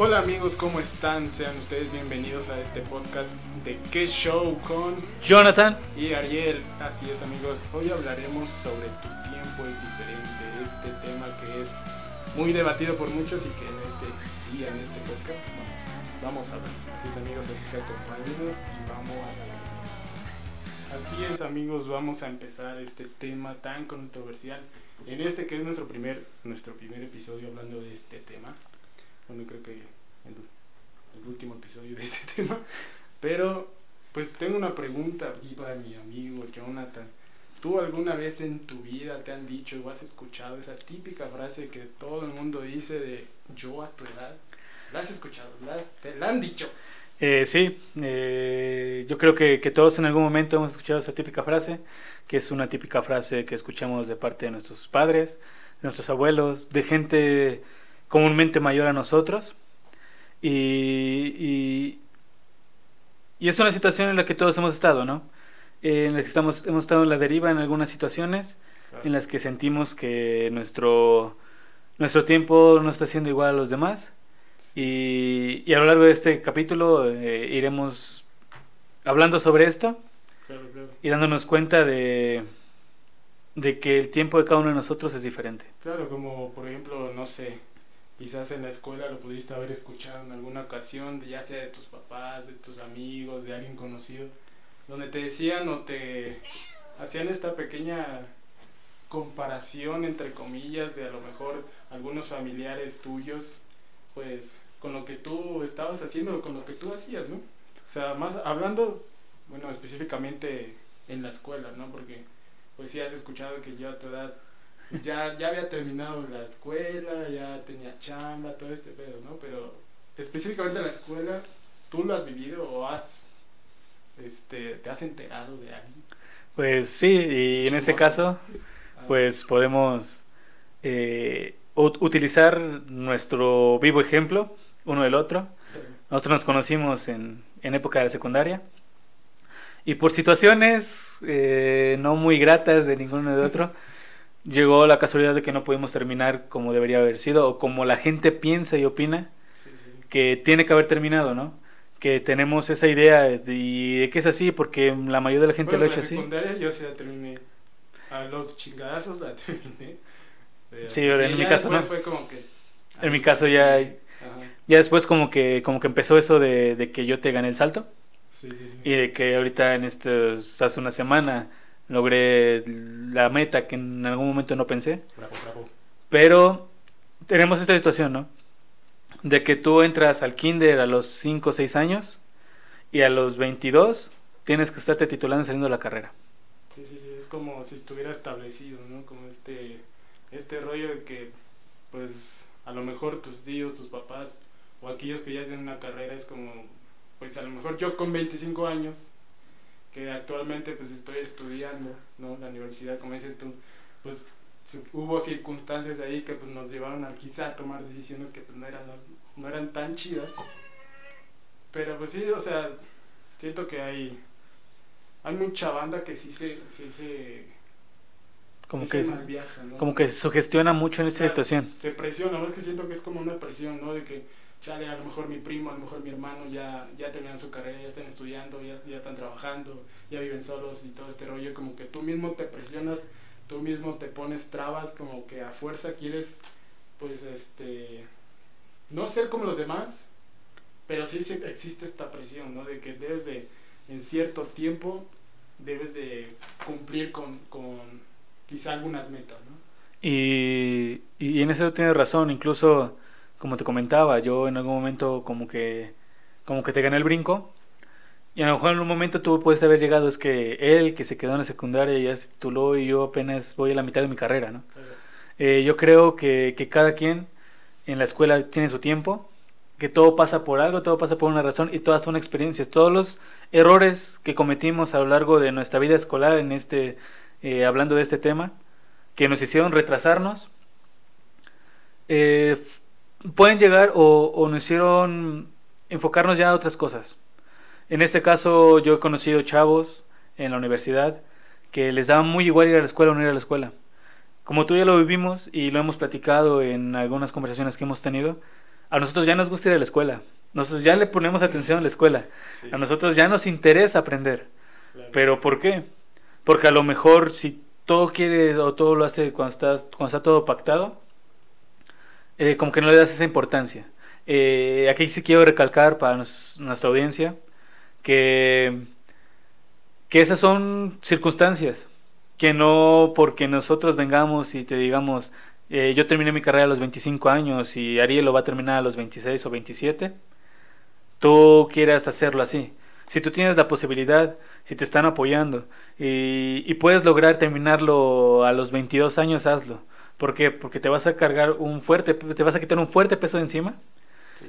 Hola amigos, ¿cómo están? Sean ustedes bienvenidos a este podcast de ¿Qué Show? con Jonathan y Ariel. Así es amigos, hoy hablaremos sobre tu tiempo es diferente, este tema que es muy debatido por muchos y que en este día, en este podcast, vamos, vamos a ver. Así es amigos, así que acompáñenos y vamos a Así es amigos, vamos a empezar este tema tan controversial en este que es nuestro primer, nuestro primer episodio hablando de este tema. Bueno, creo que el, el último episodio de este tema. Pero, pues tengo una pregunta aquí para mi amigo Jonathan. ¿Tú alguna vez en tu vida te han dicho o has escuchado esa típica frase que todo el mundo dice de yo a tu edad? ¿La has escuchado? ¿La, has- te la han dicho? Eh, sí, eh, yo creo que, que todos en algún momento hemos escuchado esa típica frase, que es una típica frase que escuchamos de parte de nuestros padres, de nuestros abuelos, de gente comúnmente mayor a nosotros. Y, y, y es una situación en la que todos hemos estado, ¿no? Eh, en la que estamos, hemos estado en la deriva en algunas situaciones, en las que sentimos que nuestro, nuestro tiempo no está siendo igual a los demás. Y, y a lo largo de este capítulo eh, iremos hablando sobre esto Claro, claro. y dándonos cuenta de, de que el tiempo de cada uno de nosotros es diferente. Claro, como por ejemplo, no sé, quizás en la escuela lo pudiste haber escuchado en alguna ocasión, ya sea de tus papás, de tus amigos, de alguien conocido, donde te decían o te hacían esta pequeña comparación entre comillas de a lo mejor algunos familiares tuyos, pues con lo que tú estabas haciendo con lo que tú hacías, ¿no? O sea, más hablando, bueno, específicamente en la escuela, ¿no? Porque pues sí has escuchado que yo a tu edad ya, ya había terminado la escuela, ya tenía chamba, todo este pedo, ¿no? Pero específicamente en la escuela, ¿tú lo has vivido o has, este, te has enterado de alguien? Pues sí, y en este caso, Ah, pues podemos eh, ut- utilizar nuestro vivo ejemplo uno del otro. Nosotros nos conocimos en, en época de la secundaria y por situaciones eh, no muy gratas de ninguno de otro, llegó la casualidad de que no pudimos terminar como debería haber sido o como la gente piensa y opina sí, sí. que tiene que haber terminado, ¿no? Que tenemos esa idea de, de que es así porque la mayoría de la gente Bueno, lo ha hecho así. yo sí la terminé. A los chingadazos la terminé. Pero Sí, pero en mi caso no. fue como que... En mi caso ya, Ajá. ya después como que, como que empezó eso de, de que yo te gané el salto. Sí, sí, sí. Y de que ahorita en estos, hace una semana logré la meta que en algún momento no pensé. Bravo, bravo. Pero tenemos esta situación, ¿no? De que tú entras al kinder a los 5 o 6 años y a los 22 tienes que estarte titulando y saliendo de la carrera. Sí, sí, sí, es como si estuviera establecido, ¿no? Como este, este rollo de que, pues, a lo mejor tus tíos, tus papás, o aquellos que ya tienen una carrera, es como, pues, a lo mejor yo con 25 años, que actualmente, pues, estoy estudiando, ¿no? La universidad, como dices tú, pues, hubo circunstancias ahí que, pues, nos llevaron a quizá tomar decisiones que, pues, no eran, las- no eran tan chidas. Pero, pues, sí, o sea, siento que hay hay mucha banda que sí se, sí se, Como sí que, se malviaja, ¿no? como que se sugestiona mucho en esta situación. se presiona, más que siento que es como una presión, ¿no? De que, chale, a lo mejor mi primo, a lo mejor mi hermano ya, ya terminaron su carrera, ya están estudiando, ya, ya están trabajando, ya viven solos y todo este rollo, como que tú mismo te presionas, tú mismo te pones trabas, como que a fuerza quieres, pues, este, no ser como los demás, pero sí existe esta presión, ¿no? De que debes de, en cierto tiempo, debes de cumplir con, con quizá algunas metas, ¿no? Y, y en eso tienes razón, incluso como te comentaba, yo en algún momento como que como que te gané el brinco y a lo mejor en un momento tú puedes haber llegado, es que él que se quedó en la secundaria ya se tituló y yo apenas voy a la mitad de mi carrera, ¿no? Claro. Eh, yo creo que, que cada quien en la escuela tiene su tiempo, que todo pasa por algo, todo pasa por una razón y todas son experiencias. Todos los errores que cometimos a lo largo de nuestra vida escolar, en este, eh, hablando de este tema, que nos hicieron retrasarnos, eh, pueden llegar o, o nos hicieron enfocarnos ya a otras cosas. En este caso, yo he conocido chavos en la universidad que les daba muy igual ir a la escuela o no ir a la escuela. Como tú ya lo vivimos y lo hemos platicado en algunas conversaciones que hemos tenido, A nosotros ya nos gusta ir a la escuela. Nosotros ya le ponemos atención a la escuela. A nosotros ya nos interesa aprender. ¿Pero por qué? Porque a lo mejor si todo quiere o todo lo hace cuando, estás, cuando está todo pactado, eh, como que no le das esa importancia. Eh, aquí sí quiero recalcar para nuestra audiencia que, esas son circunstancias, que no porque nosotros vengamos y te digamos, eh, yo terminé mi carrera a los 25 años y Ariel lo va a terminar a los 26 o 27, tú quieras hacerlo así. Si tú tienes la posibilidad, si te están apoyando y, y puedes lograr terminarlo a los 22 años, hazlo. ¿Por qué? Porque te vas a cargar un fuerte, te vas a quitar un fuerte peso de encima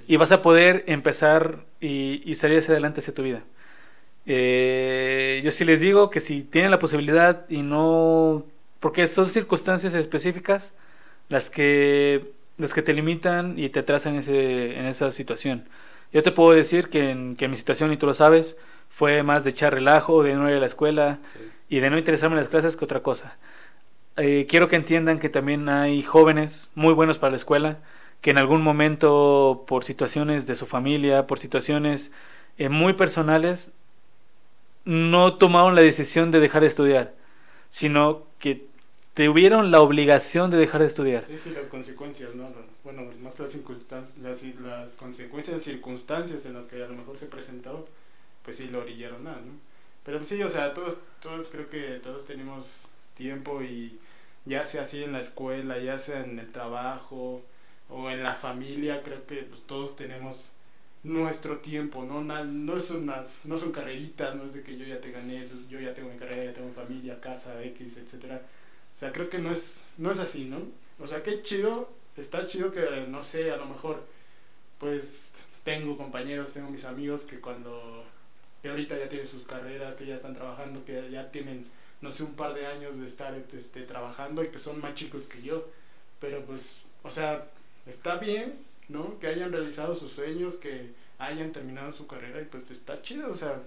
y vas a poder empezar y, salir hacia adelante hacia tu vida. Eh, yo sí les digo que si tienen la posibilidad y no, porque son circunstancias específicas las que, las que te limitan y te trazan ese, en esa situación. Yo te puedo decir que en, que mi situación, y tú lo sabes, fue más de echar relajo, de no ir a la escuela y de no interesarme en las clases que otra cosa. Eh, quiero que entiendan que también hay jóvenes muy buenos para la escuela, que en algún momento por situaciones de su familia, por situaciones eh, muy personales, no tomaron la decisión de dejar de estudiar, sino que tuvieron la obligación de dejar de estudiar. Sí, sí, las consecuencias, ¿no? Bueno, más que las, circunstancias, las, las consecuencias, circunstancias en las que a lo mejor se presentó, pues sí lo orillaron nada, ¿no? Pero sí, o sea, todos, todos creo que todos tenemos tiempo y ya sea así en la escuela, ya sea en el trabajo, o en la familia, creo que pues, todos tenemos nuestro tiempo, ¿no? No, son unas, no son carreritas, no es de que yo ya te gané, yo ya tengo mi carrera, ya tengo mi familia, casa, X, etcétera. O sea, creo que no es, no es así, ¿no? O sea, qué chido, está chido que, no sé, a lo mejor, pues, tengo compañeros, tengo mis amigos que cuando, que ahorita ya tienen sus carreras, que ya están trabajando, que ya tienen, no sé, un par de años de estar este, trabajando y que son más chicos que yo. Pero pues, o sea, está bien, ¿no? Que hayan realizado sus sueños, que hayan terminado su carrera y pues está chido, o sea,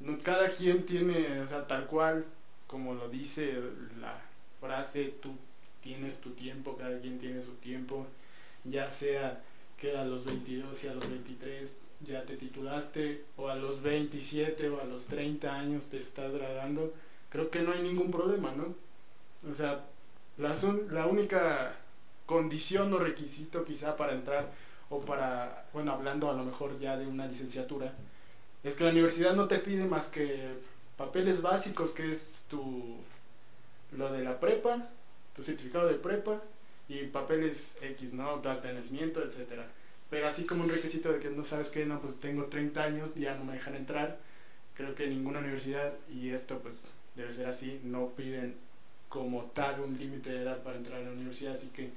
no, cada quien tiene, o sea, tal cual, como lo dice la frase, tú tienes tu tiempo, cada quien tiene su tiempo, ya sea que a los 22 y a los 23 ya te titulaste, o a los 27 o a los 30 años te estás graduando, creo que no hay ningún problema, ¿no? O sea, la, la única condición o requisito quizá para entrar o para, bueno, hablando a lo mejor ya de una licenciatura, es que la universidad no te pide más que papeles básicos, que es tu, lo de la prepa, tu certificado de prepa y papeles X, ¿no? De nacimiento, etcétera. Pero así como un requisito de que no sabes que, no, pues tengo 30 años, ya no me dejan entrar. Creo que ninguna universidad, y esto pues debe ser así, no piden como tal un límite de edad para entrar a la universidad, así que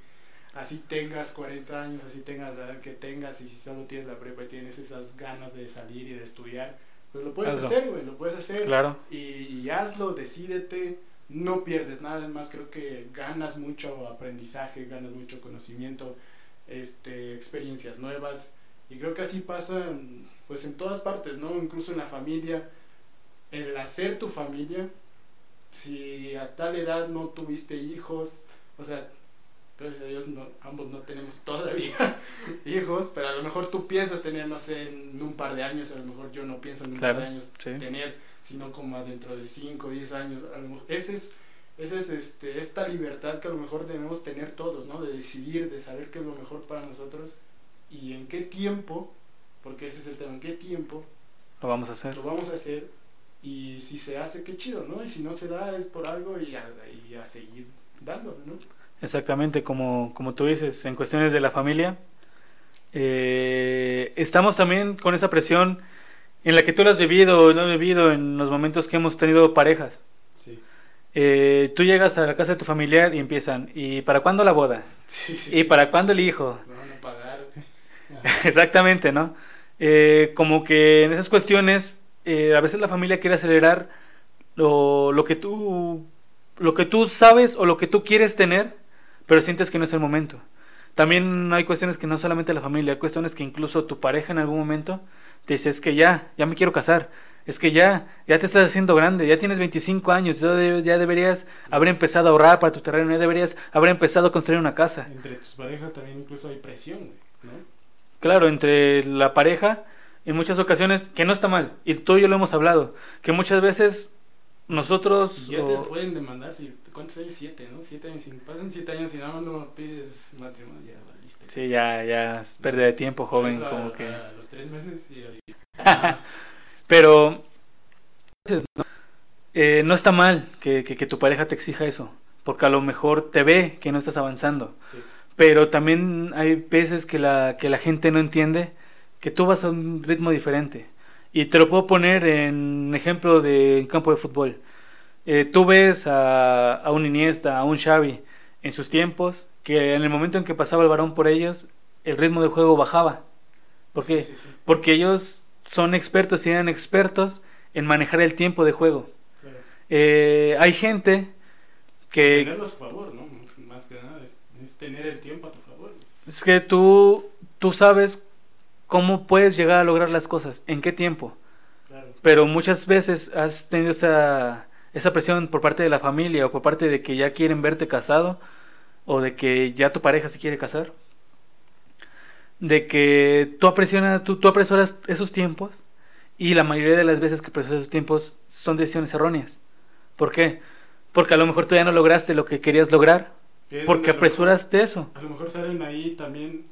así tengas 40 años, así tengas la edad que tengas, y si solo tienes la prepa y tienes esas ganas de salir y de estudiar, pues lo puedes hacer, güey, lo puedes hacer. Claro. Y, hazlo, decídete, no pierdes nada, más creo que ganas mucho aprendizaje, ganas mucho conocimiento, este, experiencias nuevas, y creo que así pasa, pues en todas partes, ¿no? Incluso en la familia, el hacer tu familia, si a tal edad no tuviste hijos, o sea, gracias a Dios no, ambos no tenemos todavía hijos, pero a lo mejor tú piensas tener, no sé, en un par de años, a lo mejor yo no pienso en un par de años tener, sino como dentro de 5 o 10 años, a lo mejor, ese es, ese es este, esta libertad que a lo mejor debemos tener todos, ¿no? De decidir, de saber qué es lo mejor para nosotros y en qué tiempo, porque ese es el tema, en qué tiempo lo vamos a hacer. Lo vamos a hacer y si se hace, qué chido, ¿no? Y si no se da es por algo y a, y a seguir dándolo, ¿no? Exactamente, como, como tú dices, en cuestiones de la familia, eh, estamos también con esa presión en la que tú lo has vivido, lo has vivido en los momentos que hemos tenido parejas. Eh, tú llegas a la casa de tu familiar y empiezan, ¿y para cuándo la boda? ¿Y para cuándo el hijo? Exactamente, ¿no? Eh, como que en esas cuestiones, a veces la familia quiere acelerar lo, lo, que tú, lo que tú sabes o lo que tú quieres tener pero sientes que no es el momento. También hay cuestiones que no solamente la familia, hay cuestiones que incluso tu pareja en algún momento te dice, es que ya, ya me quiero casar, es que ya, ya te estás haciendo grande, ya tienes 25 años, ya, deberías haber empezado a ahorrar para tu terreno, ya deberías haber empezado a construir una casa. Entre tus parejas también incluso hay presión, ¿no? claro, entre la pareja, en muchas ocasiones, que no está mal, y tú y yo lo hemos hablado, que muchas veces nosotros... Ya te pueden demandar, si, ¿cuántos años? Siete, ¿no? Siete años, pasan siete años y nada más no pides matrimonio, ya valiste. Sí, ya, ya es pérdida de tiempo, joven, como que... A los tres meses y... Pero... Eh, no está mal que, que, que, tu pareja te exija eso, porque a lo mejor te ve que no estás avanzando. Sí. Pero también hay veces que la, que la gente no entiende que tú vas a un ritmo diferente. Y te lo puedo poner en ejemplo de campo de fútbol. Eh, tú ves a, a, un Iniesta, a un Xavi en sus tiempos, que en el momento en que pasaba el varón por ellos, el ritmo de juego bajaba. ¿Por qué? Sí, sí, sí. Porque ellos son expertos y eran expertos en manejar el tiempo de juego. Claro. Eh, hay gente que... Tenerlo a su favor, ¿no? Más que nada, es, es tener el tiempo a tu favor. Es que tú, tú sabes cómo puedes llegar a lograr las cosas, en qué tiempo. Claro. Pero muchas veces has tenido esa, esa presión por parte de la familia o por parte de que ya quieren verte casado o de que ya tu pareja se quiere casar. De que tú apresionas, tú, tú apresuras esos tiempos y la mayoría de las veces que apresuras esos tiempos son decisiones erróneas. ¿Por qué? Porque a lo mejor tú ya no lograste lo que querías lograr. Que es Porque apresuraste mejor- eso. A lo mejor salen ahí también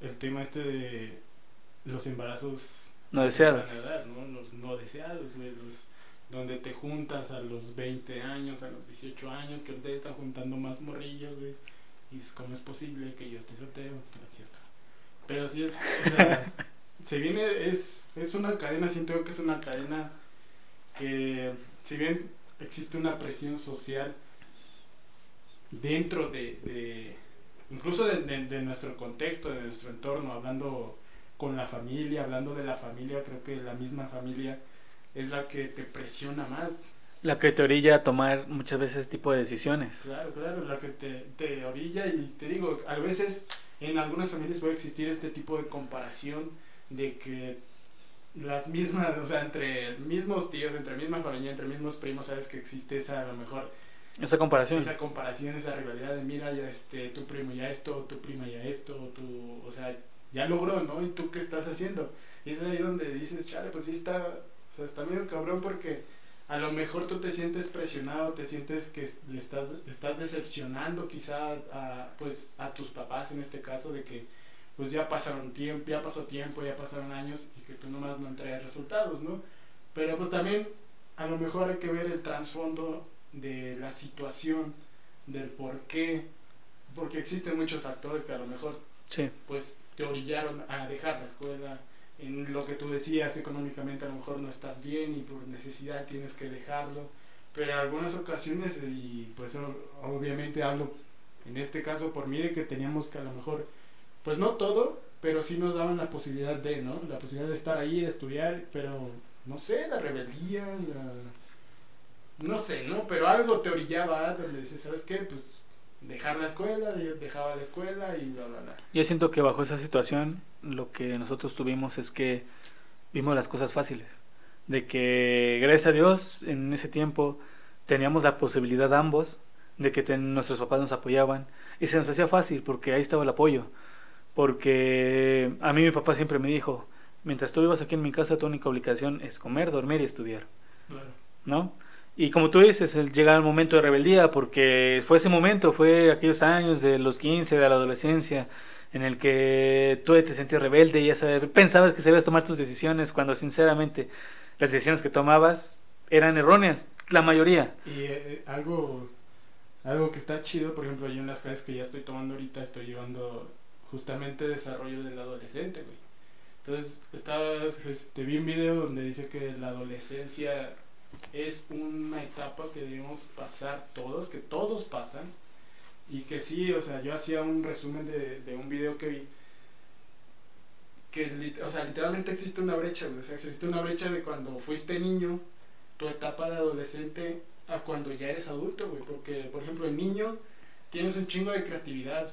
el tema este de los embarazos No deseados. edad, ¿no? Los no deseados, los- donde te juntas a los 20 años, a los 18 años, que ustedes están juntando más morrillos, güey. Y es como es posible que yo esté soltero, no es cierto. Pero sí es, o sea, se viene, es, es una cadena, siento yo que es una cadena que, si bien existe una presión social dentro de, de incluso de, de- de nuestro contexto, de nuestro entorno, hablando con la familia, hablando de la familia, creo que la misma familia es la que te presiona más. La que te orilla a tomar muchas veces ese tipo de decisiones. Claro, claro, la que te, te orilla y te digo, a veces en algunas familias puede existir este tipo de comparación de que las mismas, o sea, entre mismos tíos, entre misma familia, entre mismos primos, sabes que existe esa, a lo mejor, Esa comparación. esa comparación, esa rivalidad de mira, ya este, tu primo ya esto, tu prima ya esto, tu, o sea, ya logró, ¿no? ¿Y tú qué estás haciendo? Y es ahí donde dices, chale, pues sí está, o sea, está medio cabrón porque a lo mejor tú te sientes presionado, te sientes que le estás, estás decepcionando quizá a, pues, a tus papás en este caso de que pues ya pasaron tiempo, ya pasó tiempo, ya pasaron años y que tú nomás no entregas resultados, ¿no? Pero pues también a lo mejor hay que ver el trasfondo de la situación, del por qué, porque existen muchos factores que a lo mejor Sí. pues te orillaron a dejar la escuela, en lo que tú decías económicamente a lo mejor no estás bien y por necesidad tienes que dejarlo, pero en algunas ocasiones y pues obviamente hablo en este caso por mí de que teníamos que a lo mejor pues no todo, pero sí nos daban la posibilidad de, ¿no? La posibilidad de estar ahí, de estudiar, pero no sé, la rebeldía, la no sé, ¿no? Pero algo te orillaba donde dices, ¿sabes qué? Pues dejar la escuela, de- dejaba la escuela y bla, bla, bla. Yo siento que bajo esa situación lo que nosotros tuvimos es que vimos las cosas fáciles. De que gracias a Dios en ese tiempo teníamos la posibilidad ambos de que ten- nuestros papás nos apoyaban y se nos hacía fácil porque ahí estaba el apoyo. Porque a mí mi papá siempre me dijo, mientras tú vivas aquí en mi casa tu única obligación es comer, dormir y estudiar. Claro. ¿no? Y como tú dices, llega el momento de rebeldía, porque fue ese momento, fue aquellos años de los 15, de la adolescencia, en el que tú te sentías rebelde y ya sabes, pensabas que sabías tomar tus decisiones, cuando sinceramente las decisiones que tomabas eran erróneas, la mayoría. Y eh, algo, algo que está chido, por ejemplo, yo en las clases que ya estoy tomando ahorita estoy llevando justamente desarrollo del adolescente, güey. Entonces, estaba, este, vi un video donde dice que la adolescencia es una etapa que debemos pasar todos, que todos pasan, y que sí, o sea, yo hacía un resumen de, de un video que vi, que, o sea, literalmente existe una brecha, o sea, existe una brecha de cuando fuiste niño, tu etapa de adolescente, a cuando ya eres adulto, güey, porque, por ejemplo, el niño tienes un chingo de creatividad,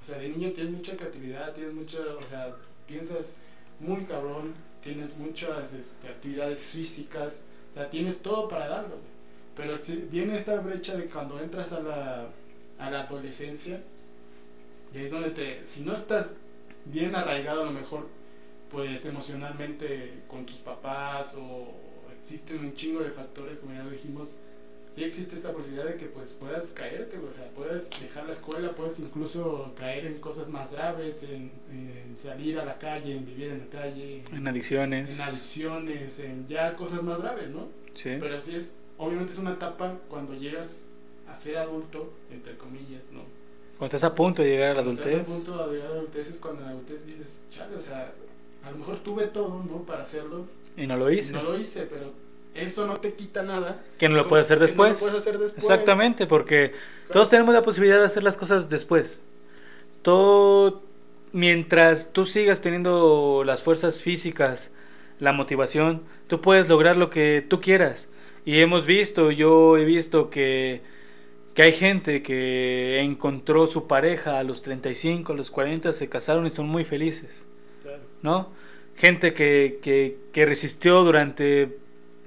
o sea, de niño tienes mucha creatividad, tienes mucha, o sea, piensas muy cabrón, tienes muchas este, actividades físicas, sea, tienes todo para darlo, güey. Pero viene esta brecha de cuando entras a la, a la adolescencia, y es donde te, si no estás bien arraigado a lo mejor, pues emocionalmente con tus papás o existen un chingo de factores, como ya lo dijimos, sí existe esta posibilidad de que pues puedas caerte, o sea, puedes dejar la escuela, puedes incluso caer en cosas más graves, en, en salir a la calle, en vivir en la calle, En adicciones. en adicciones, en ya cosas más graves, ¿no? Sí. Pero así es, obviamente es una etapa cuando llegas a ser adulto, entre comillas, ¿no? Cuando estás a punto de llegar a la Cuando adultez. Estás a punto de llegar a la adultez es cuando en la adultez dices, chale, o sea, a lo mejor tuve todo, ¿no? Para hacerlo. Y no lo hice. No lo hice, pero eso no te quita nada. que no lo puedes hacer no después. lo puedes hacer después. Exactamente, porque todos tenemos la posibilidad de hacer las cosas después. Todo mientras tú sigas teniendo las fuerzas físicas, la motivación, tú puedes lograr lo que tú quieras. Y hemos visto, yo he visto que, que hay gente que encontró su pareja a los 35, a los 40, se casaron y son muy felices. Claro. ¿no? Gente que, que, que resistió durante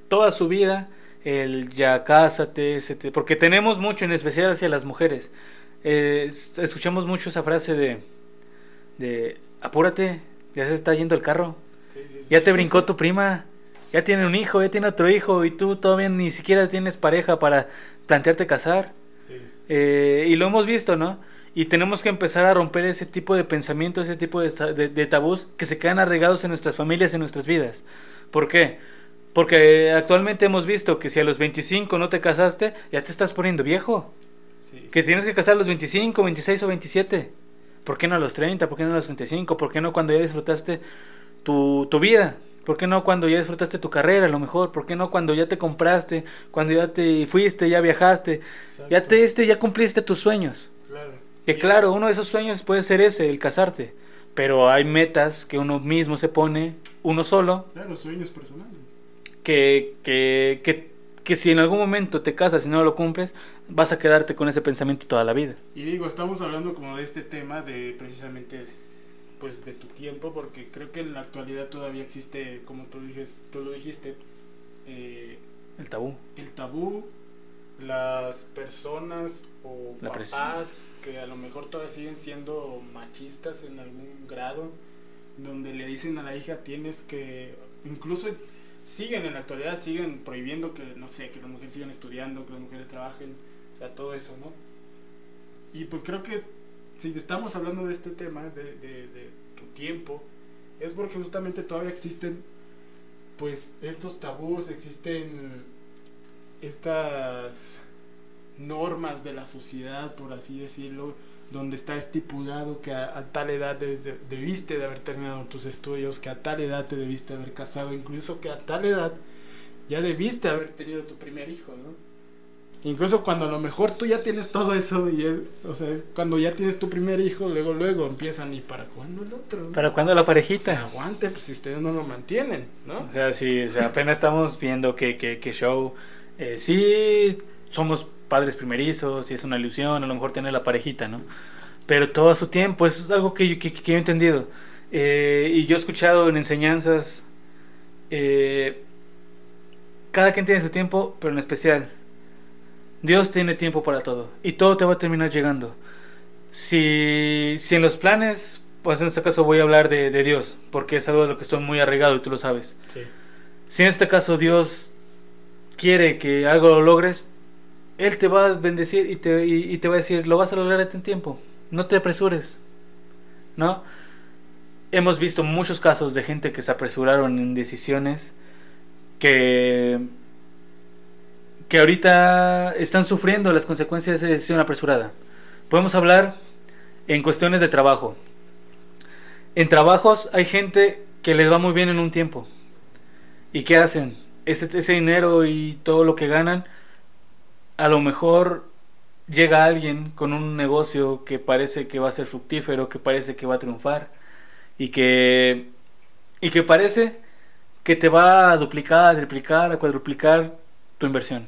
toda su vida el ya cásate, te- porque tenemos mucho, en especial hacia las mujeres. Eh, es- escuchamos mucho esa frase de, de apúrate, ya se está yendo el carro, Sí, sí, sí. ya te brincó tu prima, ya tiene un hijo, ya tiene otro hijo y tú todavía ni siquiera tienes pareja para plantearte casar. Eh, y lo hemos visto, ¿no? Y tenemos que empezar a romper ese tipo de pensamientos, ese tipo de- de tabús que se quedan arraigados en nuestras familias, en nuestras vidas. ¿Por qué? Porque actualmente hemos visto que si a los 25 no te casaste, ya te estás poniendo viejo. sí, Que tienes que casar a los 25, 26 o 27. ¿Por qué no a los 30? ¿Por qué no a los 35? ¿Por qué no cuando ya disfrutaste tu, tu vida? ¿Por qué no cuando ya disfrutaste tu carrera a lo mejor? ¿Por qué no cuando ya te compraste? Cuando ya te fuiste, ya viajaste? Ya te diste, ya cumpliste tus sueños. Claro. Que Sí. claro, uno de esos sueños puede ser ese, el casarte. Pero hay metas que uno mismo se pone, uno solo, Claro, sueños personales. Que, que, que, que si en algún momento te casas y no lo cumples, vas a quedarte con ese pensamiento toda la vida. Y digo, estamos hablando como de este tema de precisamente pues de tu tiempo, porque creo que en la actualidad todavía existe, como tú, tú lo dijiste, eh, El tabú. el tabú, las personas o La presión. papás que a lo mejor todavía siguen siendo machistas en algún grado, donde le dicen a la hija tienes que, incluso siguen en la actualidad, siguen prohibiendo que, no sé, que las mujeres sigan estudiando, que las mujeres trabajen, o sea, todo eso, ¿no? Y pues creo que si estamos hablando de este tema, de, de, de tu tiempo, es porque justamente todavía existen, pues, estos tabús, existen estas normas de la sociedad, por así decirlo, donde está estipulado que a, a tal edad debes de- debiste de haber terminado tus estudios, que a tal edad te debiste haber casado, incluso que a tal edad ya debiste haber tenido tu primer hijo, ¿no? Incluso cuando a lo mejor tú ya tienes todo eso y es, o sea, es cuando ya tienes tu primer hijo, luego luego empiezan y para cuándo el otro. ¿Para cuándo la O sea, parejita? aguante, pues si ustedes no lo mantienen, ¿no? O sea, sí, o sea, apenas estamos viendo que, que, que show. Eh, sí, somos padres primerizos y es una ilusión, a lo mejor tener la parejita, ¿no? Pero todo a su tiempo, eso es algo que yo, que, que yo he entendido. Eh, y yo he escuchado en enseñanzas, eh, cada quien tiene su tiempo, pero en especial, Dios tiene tiempo para todo y todo te va a terminar llegando. Si, si en los planes, pues en este caso voy a hablar de, de Dios, porque es algo de lo que estoy muy arraigado y tú lo sabes. Sí. Si en este caso Dios quiere que algo lo logres, Él te va a bendecir y te, y, te va a decir, lo vas a lograr en tiempo, no te apresures, ¿no? Hemos visto muchos casos de gente que se apresuraron en decisiones que, que ahorita están sufriendo las consecuencias de esa decisión apresurada. Podemos hablar en cuestiones de trabajo. En trabajos hay gente que les va muy bien en un tiempo. ¿Y qué hacen? Ese, ese dinero y todo lo que ganan, a lo mejor llega alguien con un negocio que parece que va a ser fructífero, que parece que va a triunfar y que, y que parece que te va a duplicar, a triplicar, a cuadruplicar tu inversión.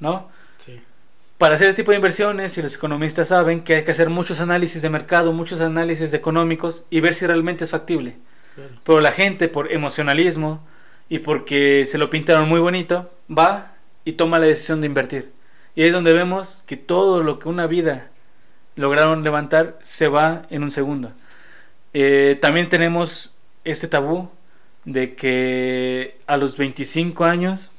¿No? Sí. Para hacer este tipo de inversiones, y los economistas saben que hay que hacer muchos análisis de mercado, muchos análisis económicos y ver si realmente es factible. Pero la gente, por emocionalismo y porque se lo pintaron muy bonito, va y toma la decisión de invertir. Y ahí es donde vemos que todo lo que una vida lograron levantar se va en un segundo. Eh, también tenemos este tabú de que a los 25 años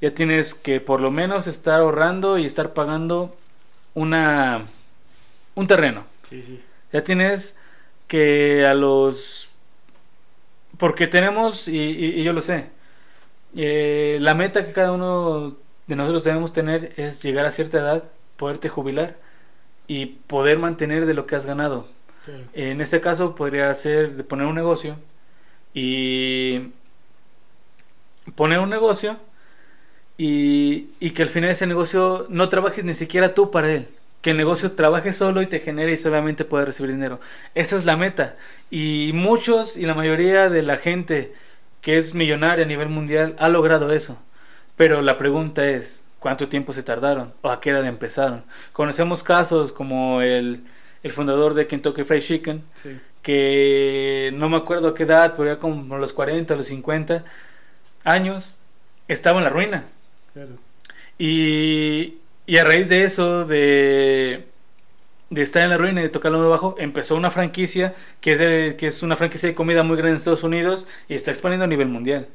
ya tienes que por lo menos estar ahorrando y estar pagando una un terreno. Sí, sí. Ya tienes que a los porque tenemos y, y- y yo lo sé eh, la meta que cada uno de nosotros debemos tener es llegar a cierta edad poderte jubilar y poder mantener de lo que has ganado Sí. en este caso podría ser de poner un negocio y poner un negocio y, y que al final ese negocio no trabajes ni siquiera tú para él. Que el negocio trabaje solo y te genere y solamente pueda recibir dinero. Esa es la meta. Y muchos y la mayoría de la gente que es millonaria a nivel mundial ha logrado eso. Pero la pregunta es, ¿cuánto tiempo se tardaron? ¿O a qué edad empezaron? Conocemos casos como el, el fundador de Kentucky Fried Chicken, Sí. que no me acuerdo a qué edad, pero ya como los 40, a los 50 años, estaba en la ruina. Claro. Y, y a raíz de eso, de, de estar en la ruina y de tocar lo muy bajo, empezó una franquicia que es, de- que es una franquicia de comida muy grande en Estados Unidos y está expandiendo a nivel mundial.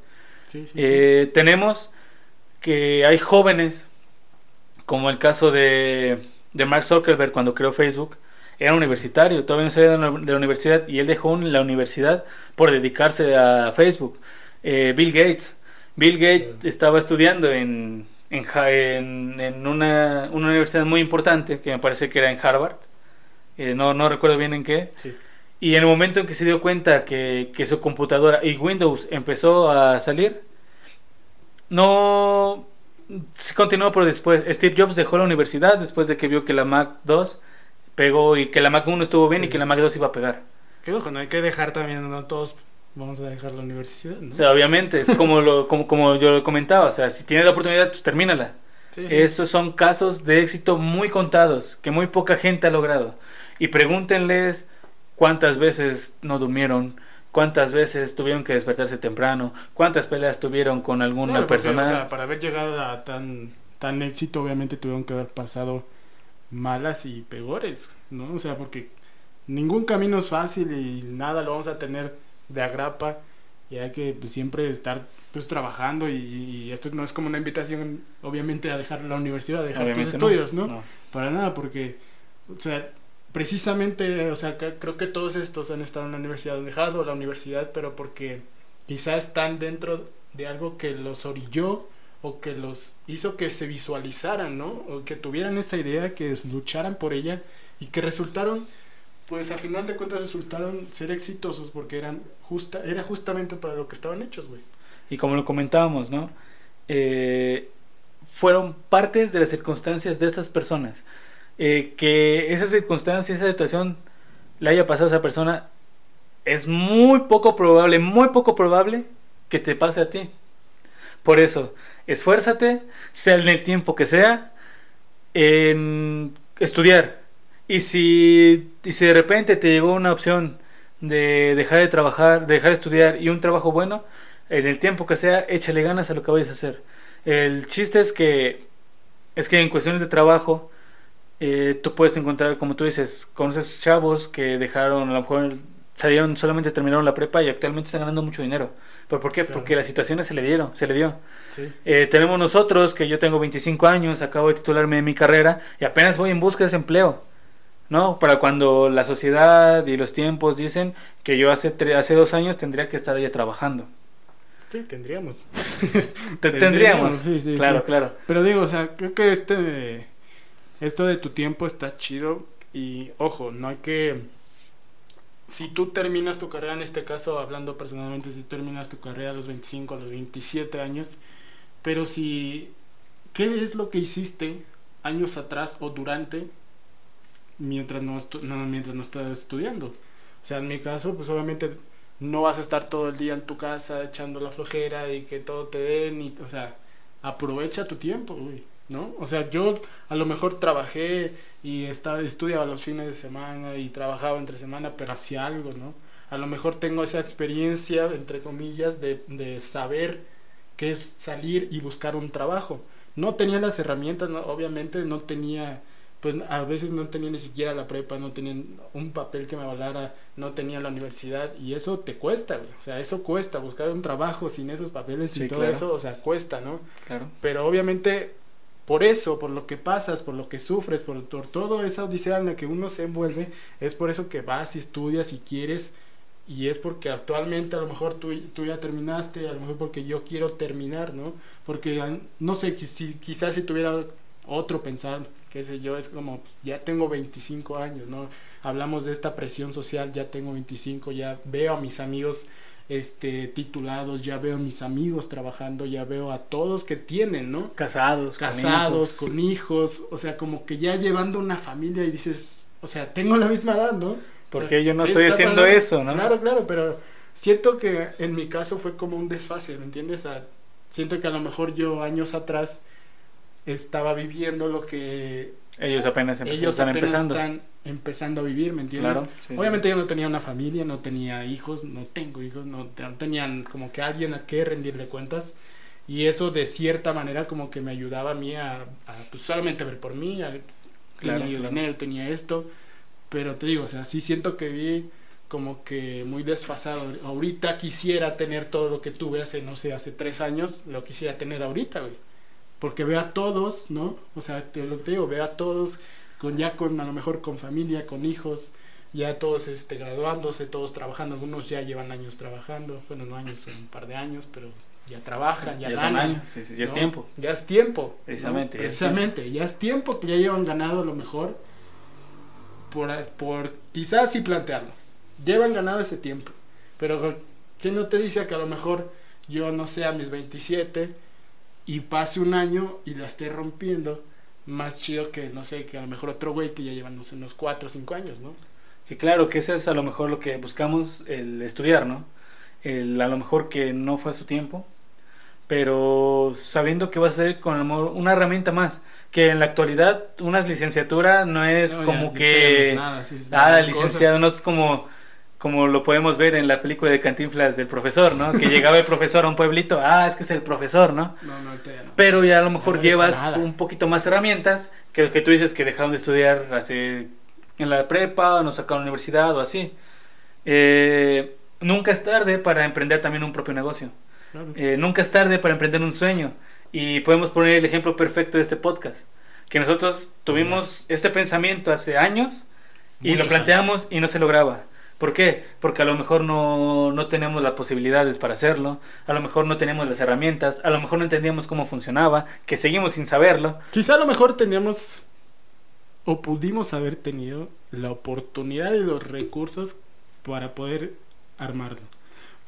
Sí, sí, sí. Eh, tenemos que hay jóvenes, como el caso de, de Mark Zuckerberg cuando creó Facebook, era universitario, todavía no salía de la, universidad y él dejó la universidad por dedicarse a Facebook. Eh, Bill Gates, Bill Gates estaba estudiando en, en, en, en una, una universidad muy importante, que me parece que era en Harvard, Eh, no, no recuerdo bien en qué, Sí. y en el momento en que se dio cuenta que, que su computadora y Windows empezó a salir, no sí continuó por después. Steve Jobs dejó la universidad después de que vio que la Mac 2 pegó y que la Mac 1 estuvo bien Sí, y que sí. la Mac 2 iba a pegar. Que ojo, no hay que dejar también, no todos vamos a dejar la universidad, ¿no? O sea, obviamente, es como, lo, como, como yo lo comentaba, o sea, si tienes la oportunidad, pues termínala. Sí, sí. Estos son casos de éxito muy contados, que muy poca gente ha logrado. Y pregúntenles cuántas veces no durmieron, cuántas veces tuvieron que despertarse temprano, cuántas peleas tuvieron con alguna Claro, porque, persona. o sea, para haber llegado a tan, tan éxito, obviamente tuvieron que haber pasado malas y peores, ¿no? O sea, porque ningún camino es fácil y nada lo vamos a tener de agrapa y hay que pues, siempre estar pues trabajando y, y esto no es como una invitación obviamente a dejar la universidad, a dejar Obviamente tus estudios, ¿no? no. Para nada, porque, o sea, precisamente, o sea, creo que todos estos han estado en la universidad, han dejado la universidad, pero porque quizás están dentro de algo que los orilló o que los hizo que se visualizaran, ¿no? O que tuvieran esa idea, que lucharan por ella y que resultaron, pues a final de cuentas resultaron ser exitosos porque eran justa, era justamente para lo que estaban hechos, güey. Y como lo comentábamos, ¿no? Eh, fueron partes de las circunstancias de estas personas. Eh, que esa circunstancia, esa situación le haya pasado a esa persona, es muy poco probable, muy poco probable que te pase a ti. Por eso, esfuérzate, sea en el tiempo que sea, en estudiar. Y si, y si de repente te llegó una opción de dejar de trabajar, de dejar de estudiar y un trabajo bueno, en el tiempo que sea, échale ganas a lo que vayas a hacer. El chiste es que es que en cuestiones de trabajo eh, tú puedes encontrar, como tú dices, conoces chavos que dejaron, a lo mejor salieron, solamente terminaron la prepa y actualmente están ganando mucho dinero. ¿Pero por qué? Claro. Porque las situaciones se le dieron, se le dio. Sí. Eh, tenemos nosotros, que yo tengo 25 años, acabo de titularme de mi carrera y apenas voy en busca de ese empleo. ¿No? Para cuando la sociedad y los tiempos dicen que yo hace, hace dos años tendría que estar allá trabajando. Sí, tendríamos. Te- Tendríamos, Tendríamos. sí, sí, claro, sí. claro. Pero digo, o sea, creo que este de- esto de tu tiempo está chido y ojo, no hay que si tú terminas tu carrera en este caso hablando personalmente, si terminas tu carrera a los 25, a los 27 años, pero si ¿qué es lo que hiciste años atrás o durante mientras no, no mientras no estás estudiando? O sea, en mi caso, pues obviamente no vas a estar todo el día en tu casa echando la flojera y que todo te den y, o sea, aprovecha tu tiempo, güey, ¿no? O sea, yo a lo mejor trabajé y estaba, estudiaba los fines de semana y trabajaba entre semana, pero hacía algo, ¿no? A lo mejor tengo esa experiencia, entre comillas, de, de saber qué es salir y buscar un trabajo. No tenía las herramientas, ¿no? obviamente no tenía pues a veces no tenía ni siquiera la prepa, no tenían un papel que me avalara, no tenía la universidad y eso te cuesta, güey. O sea, eso cuesta, buscar un trabajo sin esos papeles y todo eso, o sea, cuesta, ¿no? Claro. Pero obviamente por eso, por lo que pasas, por lo que sufres, por, por todo esa odisea en la que uno se envuelve, es por eso que vas y estudias y quieres y es porque actualmente a lo mejor tú, tú ya terminaste, a lo mejor porque yo quiero terminar, ¿no? Porque no sé, si, quizás si tuviera otro pensar, qué sé yo, es como, ya tengo 25 años, ¿no? Hablamos de esta presión social, ya tengo 25, ya veo a mis amigos este titulados, ya veo a mis amigos trabajando, ya veo a todos que tienen, ¿no? Casados, casados, con hijos, o sea, como que ya llevando una familia y dices, o sea, tengo la misma edad, ¿no? Porque yo no estoy haciendo eso, ¿no? Claro, claro, pero siento que en mi caso fue como un desfase, ¿me entiendes? siento que a lo mejor yo años atrás estaba viviendo lo que ellos apenas, ellos están empezando. están empezando a vivir, ¿me entiendes? Obviamente yo no tenía una familia, no tenía hijos, no tengo hijos, no, tenían como que alguien a que rendirle cuentas. Y eso de cierta manera como que me ayudaba a mí a, pues, solamente ver por mí, tenía yo dinero, tenía esto, pero te digo, o sea, sí siento que vi como que muy desfasado. Ahorita quisiera tener todo lo que tuve hace, no sé, hace tres años, lo quisiera tener ahorita, güey porque ve a todos, ¿no? O sea, te lo digo, ve a todos con ya con a lo mejor con familia, con hijos, ya todos este graduándose, todos trabajando, algunos ya llevan años trabajando, bueno, no años, son un par de años, pero ya trabajan, ya, ganan. años, ya es tiempo. Ya es tiempo. Precisamente. Precisamente, ya es tiempo que ya llevan ganado lo mejor por, por quizás sí plantearlo. Llevan ganado ese tiempo, pero ¿qué no te dice que a lo mejor yo no sé a mis 27 y pase un año y la esté rompiendo, más chido que, no sé, que a lo mejor otro güey que ya llevan, no sé, unos 4 o 5 años, ¿no? Que claro, que ese es a lo mejor lo que buscamos, el estudiar, ¿no? El, a lo mejor que no fue a su tiempo, pero sabiendo que va a ser con amor una herramienta más, que en la actualidad una licenciatura no es como que... Nada, ah, licenciado no es como como lo podemos ver en la película de Cantinflas del profesor, ¿no? Que llegaba el profesor a un pueblito, ah, es que es el profesor, ¿no? No, no, no. Pero ya a lo mejor llevas un poquito más herramientas que lo que tú dices que dejaron de estudiar hace en la prepa, o no sacaron la universidad o así. Eh, nunca es tarde para emprender también un propio negocio. Eh, nunca es tarde para emprender un sueño. Y podemos poner el ejemplo perfecto de este podcast. Que nosotros tuvimos este pensamiento hace años y lo planteamos y no se lograba. ¿Por qué? Porque a lo mejor no, no tenemos las posibilidades para hacerlo, a lo mejor no tenemos las herramientas, a lo mejor no entendíamos cómo funcionaba, que seguimos sin saberlo. Quizá a lo mejor teníamos o pudimos haber tenido la oportunidad y los recursos para poder armarlo.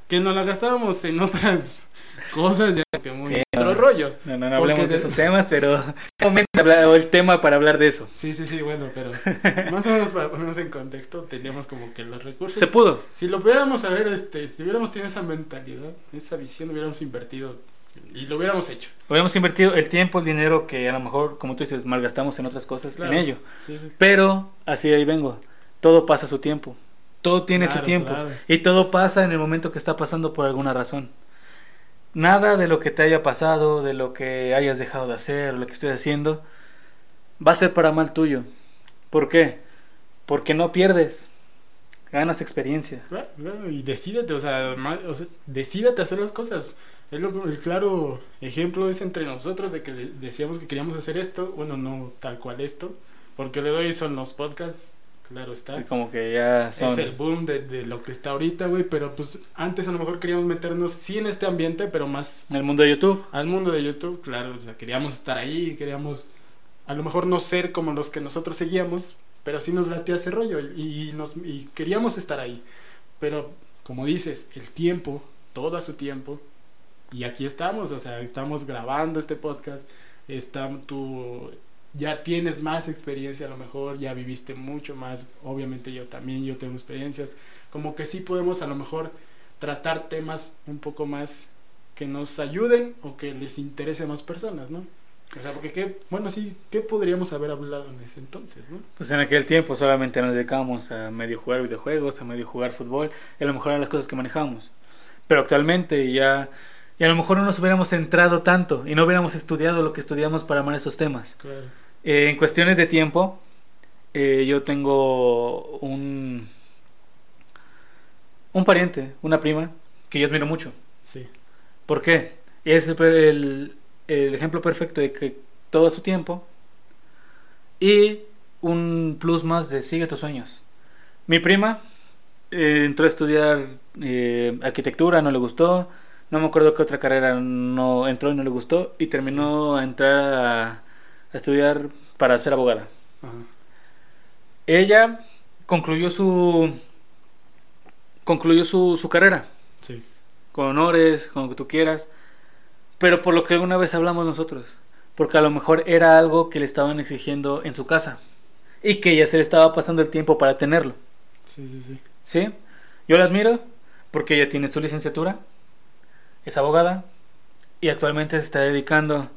Que nos la gastábamos en otras cosas ya que muy otro rollo. No, no, no hablemos de esos temas, pero momento el tema para hablar de eso. Sí, sí, sí, bueno, pero más o menos para ponernos en contexto, teníamos como que los recursos. Se pudo. Si lo pudiéramos saber, este, si hubiéramos tenido esa mentalidad, esa visión, hubiéramos invertido y lo hubiéramos hecho. Hubiéramos invertido el tiempo, el dinero que a lo mejor, como tú dices, malgastamos en otras cosas en ello. Pero así ahí vengo. Todo pasa a su tiempo. Todo tiene su tiempo. Y todo pasa en el momento que está pasando por alguna razón nada de lo que te haya pasado, de lo que hayas dejado de hacer, o lo que estés haciendo, va a ser para mal tuyo. ¿Por qué? Porque no pierdes, ganas experiencia. y decídete, o sea, a hacer las cosas. Es lo, el claro ejemplo es entre nosotros de que decíamos que queríamos hacer esto, bueno, no tal cual esto, porque le doy son los podcasts Claro está. como que ya son... Es el boom de, de lo que está ahorita, güey, pero pues antes a lo mejor queríamos meternos sí en este ambiente, pero más... En el mundo de YouTube. Al mundo de YouTube, claro, o sea, queríamos estar ahí, queríamos a lo mejor no ser como los que nosotros seguíamos, pero sí nos latía ese rollo y, nos, y queríamos estar ahí. Pero como dices, el tiempo, todo a su tiempo, y aquí estamos, o sea, estamos grabando este podcast, está tu ya tienes más experiencia a lo mejor, ya viviste mucho más, obviamente yo también, yo tengo experiencias, como que sí podemos a lo mejor tratar temas un poco más que nos ayuden o que les interese a más personas, ¿no? O sea, porque qué, bueno, sí, ¿qué podríamos haber hablado en ese entonces, no? Pues en aquel tiempo solamente nos dedicábamos a medio jugar videojuegos, a medio jugar fútbol, y a lo mejor eran las cosas que manejamos. Pero actualmente ya, y a lo mejor no nos hubiéramos centrado tanto y no hubiéramos estudiado lo que estudiamos para amar esos temas. Claro. Eh, en cuestiones de tiempo, eh, yo tengo un, un pariente, una prima, que yo admiro mucho. Sí. ¿Por qué? Es el, el ejemplo perfecto de que todo a su tiempo y un plus más de sigue tus sueños. Mi prima eh, entró a estudiar eh, arquitectura, no le gustó. No me acuerdo qué otra carrera no entró y no le gustó. Y terminó a entrar a, a estudiar para ser abogada. Ajá. Ella concluyó su concluyó su, su carrera Sí. con honores, con lo que tú quieras, pero por lo que alguna vez hablamos nosotros, porque a lo mejor era algo que le estaban exigiendo en su casa y que ya se le estaba pasando el tiempo para tenerlo, Sí, sí, sí. ¿sí? Yo la admiro porque ella tiene su licenciatura, es abogada y actualmente se está dedicando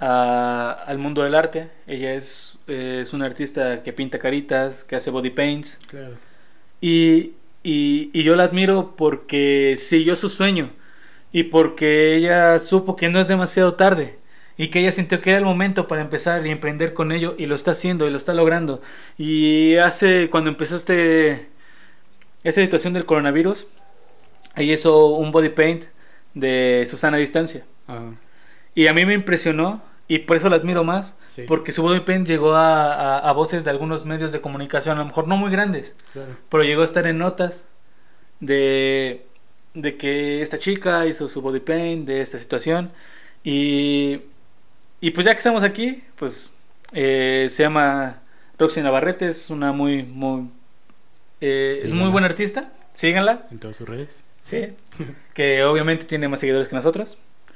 a- al mundo del arte. Ella es, es una artista que pinta caritas, que hace body paints, Claro. y, y, y yo la admiro porque siguió su sueño y porque ella supo que no es demasiado tarde y que ella sintió que era el momento para empezar y emprender con ello y lo está haciendo y lo está logrando. Y hace, cuando empezó este, esa situación del coronavirus, ella hizo un body paint de Susana Distancia. Ajá. Y a mí me impresionó y por eso la admiro más, Sí. porque su body paint llegó a, a- a voces de algunos medios de comunicación, a lo mejor no muy grandes, Claro. pero llegó a estar en notas de, de que esta chica hizo su body paint, de esta situación. Y, y pues ya que estamos aquí, pues eh, se llama Roxy Navarrete, es una muy, muy, eh, es muy buena artista, síganla, En todas sus redes. sí, que obviamente tiene más seguidores que nosotros. Sí,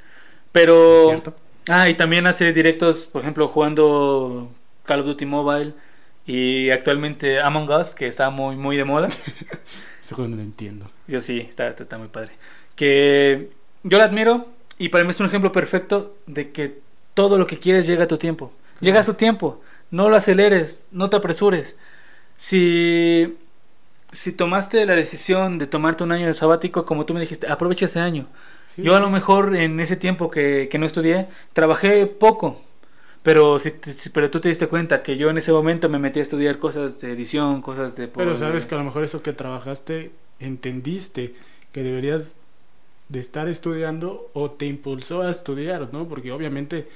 Pero... ¿Cierto? Ah, y también hace directos, por ejemplo, jugando Call of Duty Mobile y actualmente Among Us, que está muy, muy de moda. Ese juego no lo entiendo. Yo sí, está, está, está muy padre. Que yo la admiro y para mí es un ejemplo perfecto de que todo lo que quieres llega a tu tiempo. Llega a su tiempo. No lo aceleres, no te apresures. Si, si tomaste la decisión de tomarte un año de sabático, como tú me dijiste, aprovecha ese año. Sí, Yo a sí. lo mejor en ese tiempo que, que no estudié, trabajé poco. Pero si, te- si- pero tú te diste cuenta que yo en ese momento me metí a estudiar cosas de edición, cosas de... Pero sabes que a lo mejor eso que trabajaste, entendiste que deberías de estar estudiando o te impulsó a estudiar, ¿no? Porque obviamente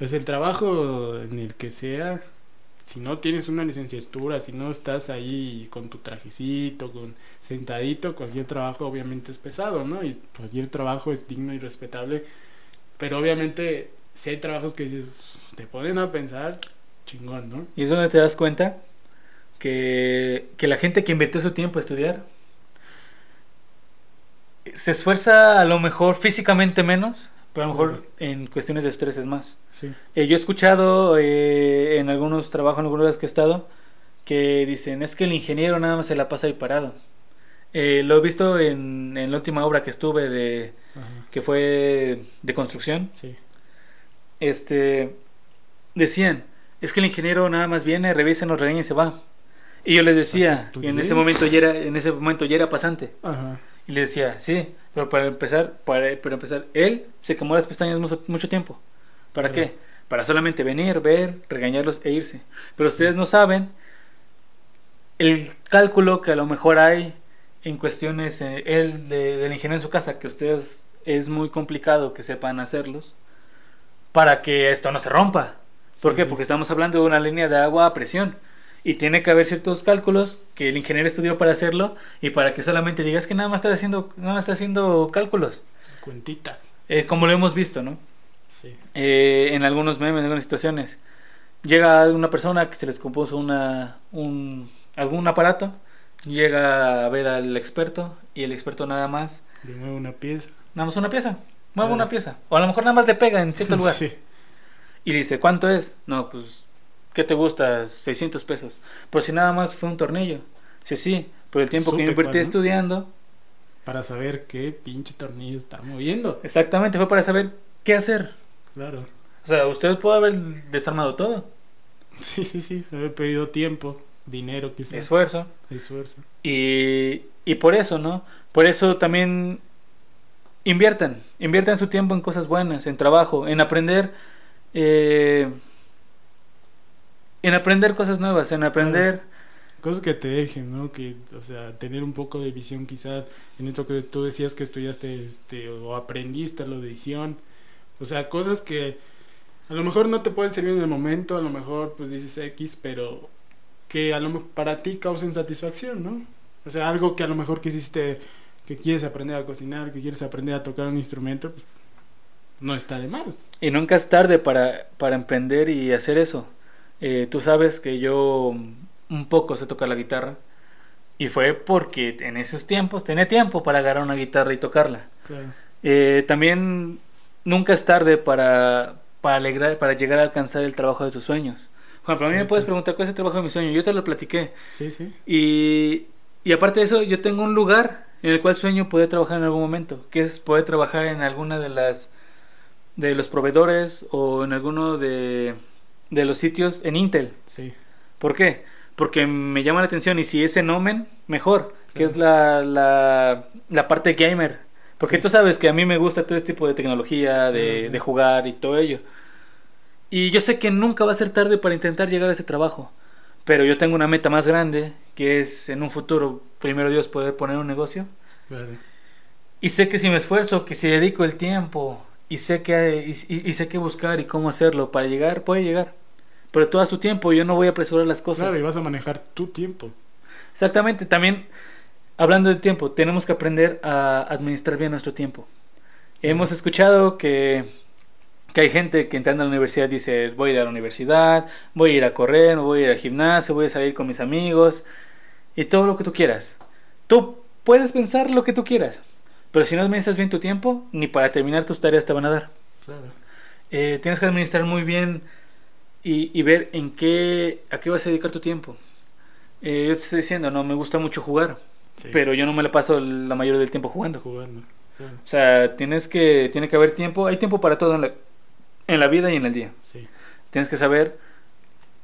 es el trabajo en el que sea, si no tienes una licenciatura, si no estás ahí con tu trajecito, con sentadito, cualquier trabajo obviamente es pesado, ¿no? Y cualquier trabajo es digno y respetable, pero obviamente si hay trabajos que te ponen a pensar, chingón, ¿no? Y es donde te das cuenta que, que la gente que invirtió su tiempo a estudiar se esfuerza a lo mejor físicamente menos, pero a lo mejor en cuestiones de estrés es más. Sí. Eh, yo he escuchado eh, en algunos trabajos, en algunos lugares que he estado, que dicen, es que el ingeniero nada más se la pasa ahí parado. Eh, lo he visto en, en la última obra que estuve, de, Ajá. que fue de construcción. Sí. Este, decían, es que el ingeniero nada más viene, revisa, nos regaña y se va. Y yo les decía, y en ese momento ya era, en ese momento ya era pasante. Ajá. Y le decía, sí, pero para empezar, para, para empezar, él se quemó las pestañas mucho, mucho tiempo. ¿Para qué? Para solamente venir, ver, regañarlos e irse. Pero ustedes no saben el cálculo que a lo mejor hay en cuestiones, eh, él de- del ingeniero en su casa, que ustedes es muy complicado que sepan hacerlos, para que esto no se rompa. ¿Por Sí, qué? Porque estamos hablando de una línea de agua a presión. Y tiene que haber ciertos cálculos que el ingeniero estudió para hacerlo y para que solamente digas que nada más está haciendo, nada más está haciendo cálculos. Cuentitas. Eh, como lo hemos visto, ¿no? Sí. Eh, en algunos memes, en algunas situaciones. Llega una persona que se les compuso una, un, algún aparato, llega a ver al experto y el experto nada más, De nuevo una pieza. nada más una pieza, mueve Claro. una pieza. O a lo mejor nada más le pega en cierto lugar. Sí. Y dice, ¿cuánto es? No, pues, ¿qué te gusta? 600 pesos. Pero si nada más fue un tornillo. Sí, sí, por el tiempo que yo invertí cuál, ¿no? estudiando, Para saber qué pinche tornillo está moviendo. exactamente, fue para saber qué hacer. Claro. O sea, usted pudo haber desarmado todo. Sí, sí, sí. Haber pedido tiempo, dinero, quizás. Esfuerzo. Esfuerzo. Y, y por eso, ¿no? Por eso también inviertan. Inviertan su tiempo en cosas buenas, en trabajo, en aprender. eh, en aprender cosas nuevas, en aprender cosas que te dejen, ¿no? Que, o sea, tener un poco de visión quizás en esto que tú decías que estudiaste este, o aprendiste lo de edición. O sea, cosas que a lo mejor no te pueden servir en el momento, a lo mejor pues dices X, pero que a lo mejor para ti causen satisfacción, ¿no? O sea, algo que a lo mejor quisiste, que quieres aprender a cocinar, que quieres aprender a tocar un instrumento, pues no está de más. Y nunca es tarde para, para emprender y hacer eso. Eh, tú sabes que yo un poco sé tocar la guitarra. Y fue porque en esos tiempos tenía tiempo para agarrar una guitarra y tocarla. Eh, también nunca es tarde para, para, alegrar, para llegar a alcanzar el trabajo de tus sueños. Juan, para mí me puedes preguntar cuál es el trabajo de mi sueño. Yo te lo platiqué. Sí, sí. Y, y aparte de eso, yo tengo un lugar en el cual sueño poder trabajar en algún momento, que es poder trabajar en alguna de las de los proveedores o en alguno de, de los sitios en Intel. Sí. ¿Por qué? porque me llama la atención y si es en Omen, mejor, que es la, la, la, parte gamer. Porque tú sabes que a mí me gusta todo este tipo de tecnología, de, de, jugar y todo ello. Y yo sé que nunca va a ser tarde para intentar llegar a ese trabajo. Pero yo tengo una meta más grande, que es en un futuro, primero Dios, poder poner un negocio. Y sé que si me esfuerzo, que si dedico el tiempo, y sé que, y, y sé qué buscar y cómo hacerlo para llegar, puede llegar pero todo a su tiempo, yo no voy a apresurar las cosas. Claro, y vas a manejar tu tiempo. Exactamente, también hablando de tiempo, tenemos que aprender a administrar bien nuestro tiempo. Hemos escuchado que, que hay gente que entrando a la universidad dice, voy a ir a la universidad, voy a ir a correr, voy a ir al gimnasio, voy a salir con mis amigos y todo lo que tú quieras. Tú puedes pensar lo que tú quieras, pero si no administras bien tu tiempo, ni para terminar tus tareas te van a dar. Claro. Eh, tienes que administrar muy bien y, y, ver en qué, a qué vas a dedicar tu tiempo. Eh, yo te estoy diciendo, no, me gusta mucho jugar, pero yo no me la paso la mayoría del tiempo jugando. Jugando. O sea, tienes que, tiene que haber tiempo, hay tiempo para todo en la, en la vida y en el día. Sí. Tienes que saber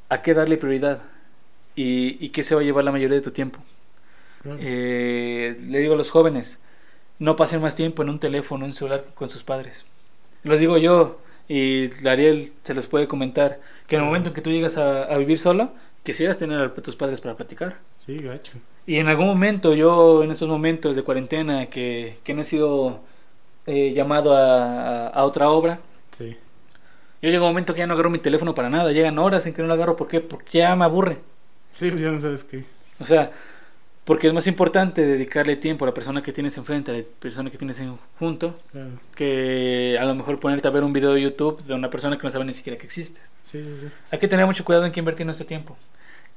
a qué darle prioridad y, y qué se va a llevar la mayoría de tu tiempo. Eh, le digo a los jóvenes, no pasen más tiempo en un teléfono, en un celular con sus padres. Lo digo yo, y Ariel se los puede comentar que en el momento en que tú llegas a, vivir solo, quisieras tener a tus padres para platicar. Sí, gacho. Y en algún momento, yo en esos momentos de cuarentena que, que no he sido eh, llamado a, a, otra obra, sí. yo llego a un momento que ya no agarro mi teléfono para nada, llegan horas en que no lo agarro, ¿por qué? Porque ya me aburre. Sí, pues ya no sabes qué. O sea, porque es más importante dedicarle tiempo a la persona que tienes enfrente, a la persona que tienes junto, que a lo mejor ponerte a ver un video de YouTube de una persona que no sabe ni siquiera que existes. Sí, sí, sí. Hay que tener mucho cuidado en qué invertir nuestro tiempo.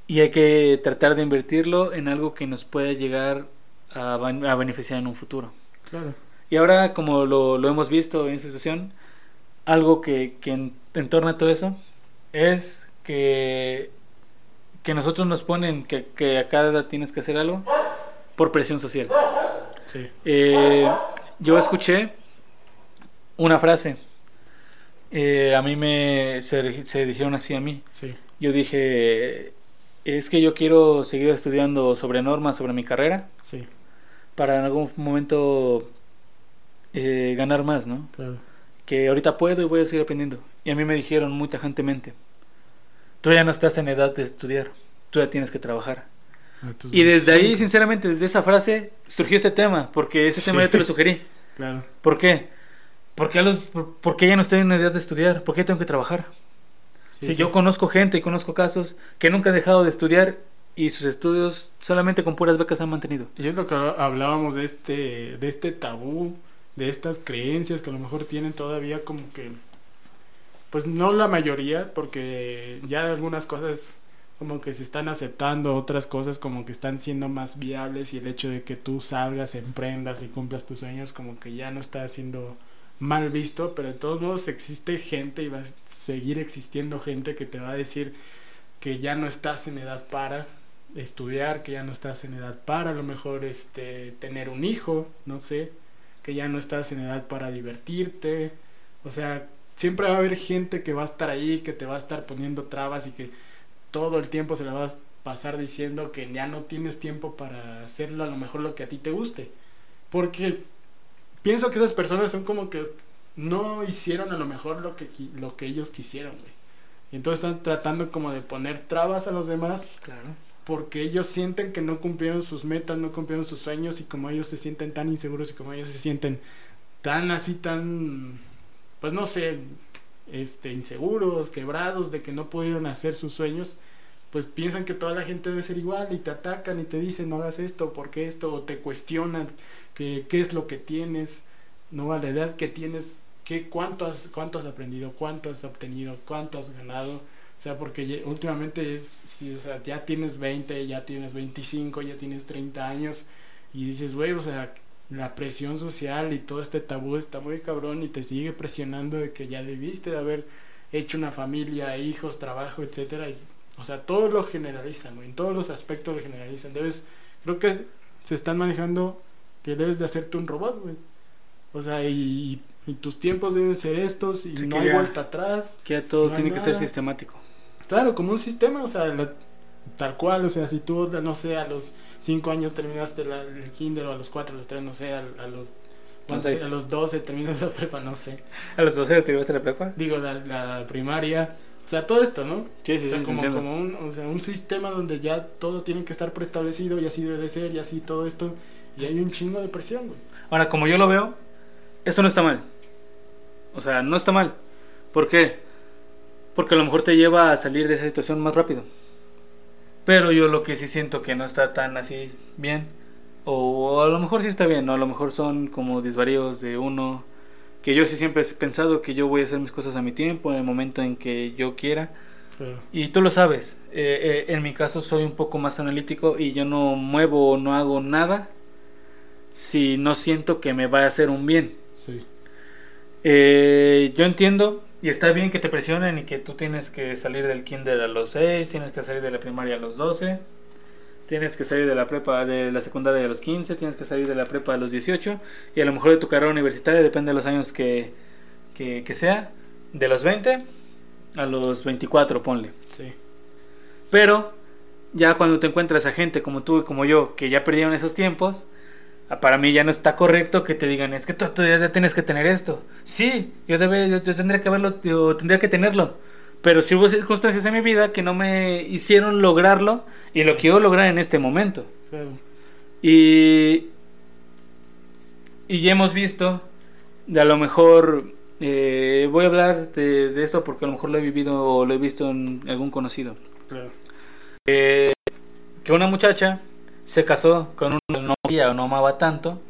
Y hay que tratar de invertirlo en algo que nos pueda llegar a, a beneficiar en un futuro. Claro. Y ahora, como lo, lo hemos visto en esta situación, algo que, que en, en torno a todo eso es que que nosotros nos ponen que, que a cada edad tienes que hacer algo por presión social. Sí. Eh, yo escuché una frase. Eh, a mí me se, se, dijeron así a mí. Sí. Yo dije, es que yo quiero seguir estudiando sobre normas, sobre mi carrera. Sí. Para en algún momento eh, ganar más, ¿no? Claro. Que ahorita puedo y voy a seguir aprendiendo. Y a mí me dijeron muy tajantemente, tú ya no estás en edad de estudiar, tú ya tienes que trabajar. Ah, y desde ahí, sinceramente, desde esa frase surgió ese tema, porque ese Sí. tema yo te lo sugerí. Claro. ¿Por qué? Porque, a los, porque ya no estoy en edad de estudiar, ¿por qué tengo que trabajar? Sí, si yo conozco gente y conozco casos que nunca han dejado de estudiar y sus estudios solamente con puras becas han mantenido. Y es lo que hablábamos de este, de este tabú, de estas creencias que a lo mejor tienen todavía como que, pues no la mayoría, porque ya algunas cosas como que se están aceptando, otras cosas como que están siendo más viables y el hecho de que tú salgas, emprendas y cumplas tus sueños como que ya no está siendo mal visto, pero de todos modos existe gente y va a seguir existiendo gente que te va a decir que ya no estás en edad para estudiar, que ya no estás en edad para a lo mejor este tener un hijo, no sé, que ya no estás en edad para divertirte, o sea, siempre va a haber gente que va a estar ahí, que te va a estar poniendo trabas y que todo el tiempo se la vas a pasar diciendo que ya no tienes tiempo para hacerlo a lo mejor lo que a ti te guste. Porque pienso que esas personas son como que no hicieron a lo mejor lo que, lo que ellos quisieron, güey. Y entonces están tratando como de poner trabas a los demás Claro. porque ellos sienten que no cumplieron sus metas, no cumplieron sus sueños y como ellos se sienten tan inseguros y como ellos se sienten tan así, tan, pues no sé, este, inseguros, quebrados de que no pudieron hacer sus sueños, pues piensan que toda la gente debe ser igual y te atacan y te dicen no hagas esto, ¿por qué esto? O te cuestionan que, qué es lo que tienes, no a la edad que tienes, qué, cuánto, has, cuánto has aprendido, cuánto has obtenido, cuánto has ganado. O sea, porque últimamente es, si, o sea, ya tienes 20, ya tienes 25, ya tienes 30 años y dices, güey, o sea, la presión social y todo este tabú está muy cabrón y te sigue presionando de que ya debiste de haber hecho una familia, hijos, trabajo, etcétera. o sea, todo lo generalizan, en todos los aspectos lo generalizan. Debes, creo que se están manejando que debes de hacerte un robot, güey. O sea, y, tus tiempos deben ser estos y no hay vuelta atrás. Que todo tiene que ser sistemático. Claro, como un sistema, o sea, tal cual, o sea, si tú, no sé, a los 5 años terminaste la, el kinder o a los 4, a los 3, no sé, a, los... a los 12 terminas la prepa, no sé. ¿A los 12 terminaste la prepa? Digo, la, la primaria. O sea, todo esto, ¿no? Sí, sí, sí. Como, como un, o sea, un sistema donde ya todo tiene que estar preestablecido y así debe de ser y así todo esto. Y hay un chingo de presión, güey. Ahora, como yo lo veo, esto no está mal. O sea, no está mal. ¿Por qué? Porque a lo mejor te lleva a salir de esa situación más rápido. Pero yo lo que sí siento que no está tan así bien. O a lo mejor sí está bien, ¿no? A lo mejor son como desvaríos de uno. Que yo sí siempre he pensado que yo voy a hacer mis cosas a mi tiempo, en el momento en que yo quiera. Y tú lo sabes. Eh, eh, en mi caso soy un poco más analítico y yo no muevo o no hago nada si no siento que me va a hacer un bien. Sí. Eh, yo entiendo y está bien que te presionen y que tú tienes que salir del kinder a los 6, tienes que salir de la primaria a los 12, tienes que salir de la prepa de la secundaria a los 15, tienes que salir de la prepa a los 18 y a lo mejor de tu carrera universitaria, depende de los años que, que, sea, de los 20 a los 24, ponle. Sí. Pero ya cuando te encuentras a gente como tú y como yo que ya perdieron esos tiempos, para mí ya no está correcto que te digan, es que tú, ya tienes que tener esto. Sí, yo, debe, yo, tendría que haberlo, yo tendría que tenerlo. Pero si hubo circunstancias en mi vida que no me hicieron lograrlo y lo quiero lograr en este momento. Y, y ya hemos visto, de a lo mejor, eh, voy a hablar de, esto porque a lo mejor lo he vivido o lo he visto en algún conocido. Eh, que una muchacha se casó con una novia o no amaba tanto.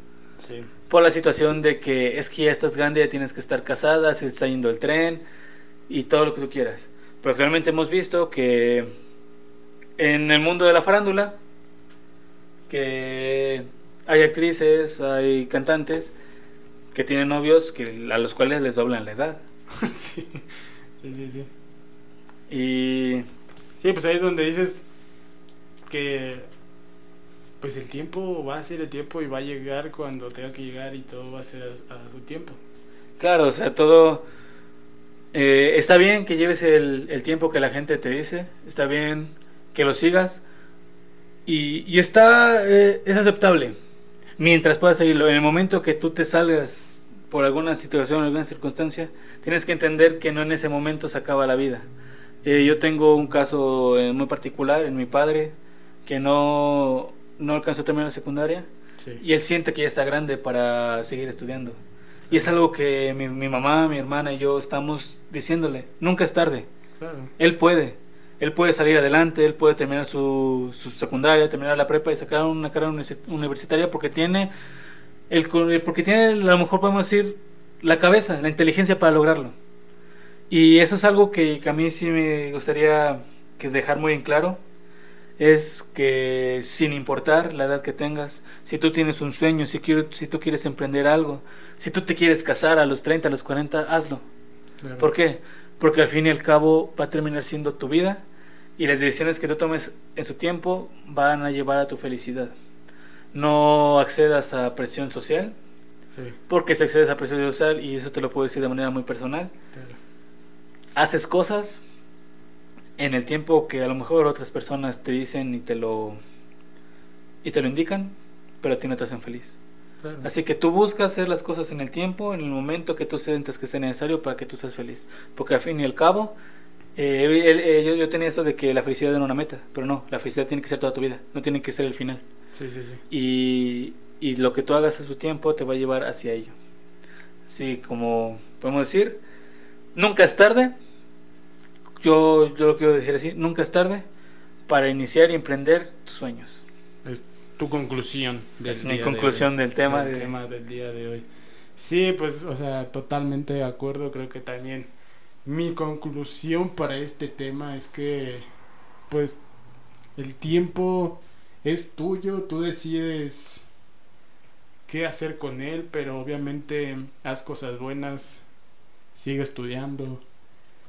Por la situación de que es que ya estás grande, ya tienes que estar casada, se está yendo el tren y todo lo que tú quieras. Pero actualmente hemos visto que en el mundo de la farándula, que hay actrices, hay cantantes que tienen novios que, a los cuales les doblan la edad. sí, sí, sí, sí. Y... Sí, pues ahí es donde dices que pues el tiempo va a ser el tiempo y va a llegar cuando tenga que llegar y todo va a ser a, su tiempo. Claro, o sea, todo... Eh, está bien que lleves el, tiempo que la gente te dice, está bien que lo sigas y, y está, eh, es aceptable mientras puedas seguirlo. En el momento que tú te salgas por alguna situación, alguna circunstancia, tienes que entender que no en ese momento se acaba la vida. Eh, yo tengo un caso muy particular en mi padre que no no alcanzó a terminar la secundaria y él siente que ya está grande para seguir estudiando. Y es algo que mi, mi, mamá, mi hermana y yo estamos diciéndole, nunca es tarde. Él puede, él puede salir adelante, él puede terminar su, su secundaria, terminar la prepa y sacar una carrera universitaria porque tiene, el, porque tiene, a lo mejor podemos decir, la cabeza, la inteligencia para lograrlo. Y eso es algo que, que a mí sí me gustaría que dejar muy en claro es que sin importar la edad que tengas, si tú tienes un sueño, si, si tú quieres emprender algo, si tú te quieres casar a los 30, a los 40, hazlo. ¿Por qué? Porque al fin y al cabo va a terminar siendo tu vida y las decisiones que tú tomes en su tiempo van a llevar a tu felicidad. No accedas a presión social, porque si accedes a presión social, y eso te lo puedo decir de manera muy personal, haces cosas en el tiempo que a lo mejor otras personas te dicen y te lo y te lo indican, pero a ti no te hacen feliz. Así que tú buscas hacer las cosas en el tiempo, en el momento que tú sientes que sea necesario para que tú seas feliz. Porque al fin y al cabo, Eh, eh, yo, yo tenía eso de que la felicidad era una meta, pero no, la felicidad tiene que ser toda tu vida, no tiene que ser el final. Sí, sí, sí. Y, y lo que tú hagas a su tiempo te va a llevar hacia ello. Sí, como podemos decir, nunca es tarde. Yo, yo lo quiero decir así, nunca es tarde para iniciar y emprender tus sueños. Es tu conclusión. del es mi de conclusión del tema. Del de- tema del día de hoy. Sí, pues, o sea, totalmente de acuerdo. Creo que también mi conclusión para este tema es que, pues, el tiempo es tuyo, tú decides qué hacer con él, pero obviamente haz cosas buenas, sigue estudiando.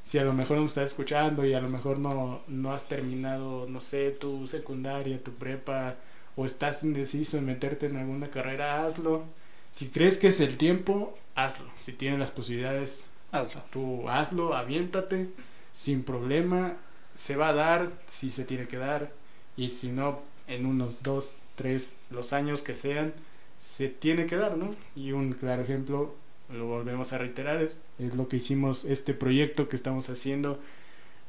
Si a lo mejor no estás escuchando y a lo mejor no, no has terminado, no sé, tu secundaria, tu prepa, o estás indeciso en meterte en alguna carrera, hazlo. Si crees que es el tiempo, hazlo. Si tienes las posibilidades, Hazlo. tú hazlo, aviéntate, sin problema. Se va a dar si se tiene que dar. Y si no, en unos dos, tres, los años que sean, se tiene que dar, ¿no? Y un claro ejemplo, lo volvemos a reiterar, es, es lo que hicimos, este proyecto que estamos haciendo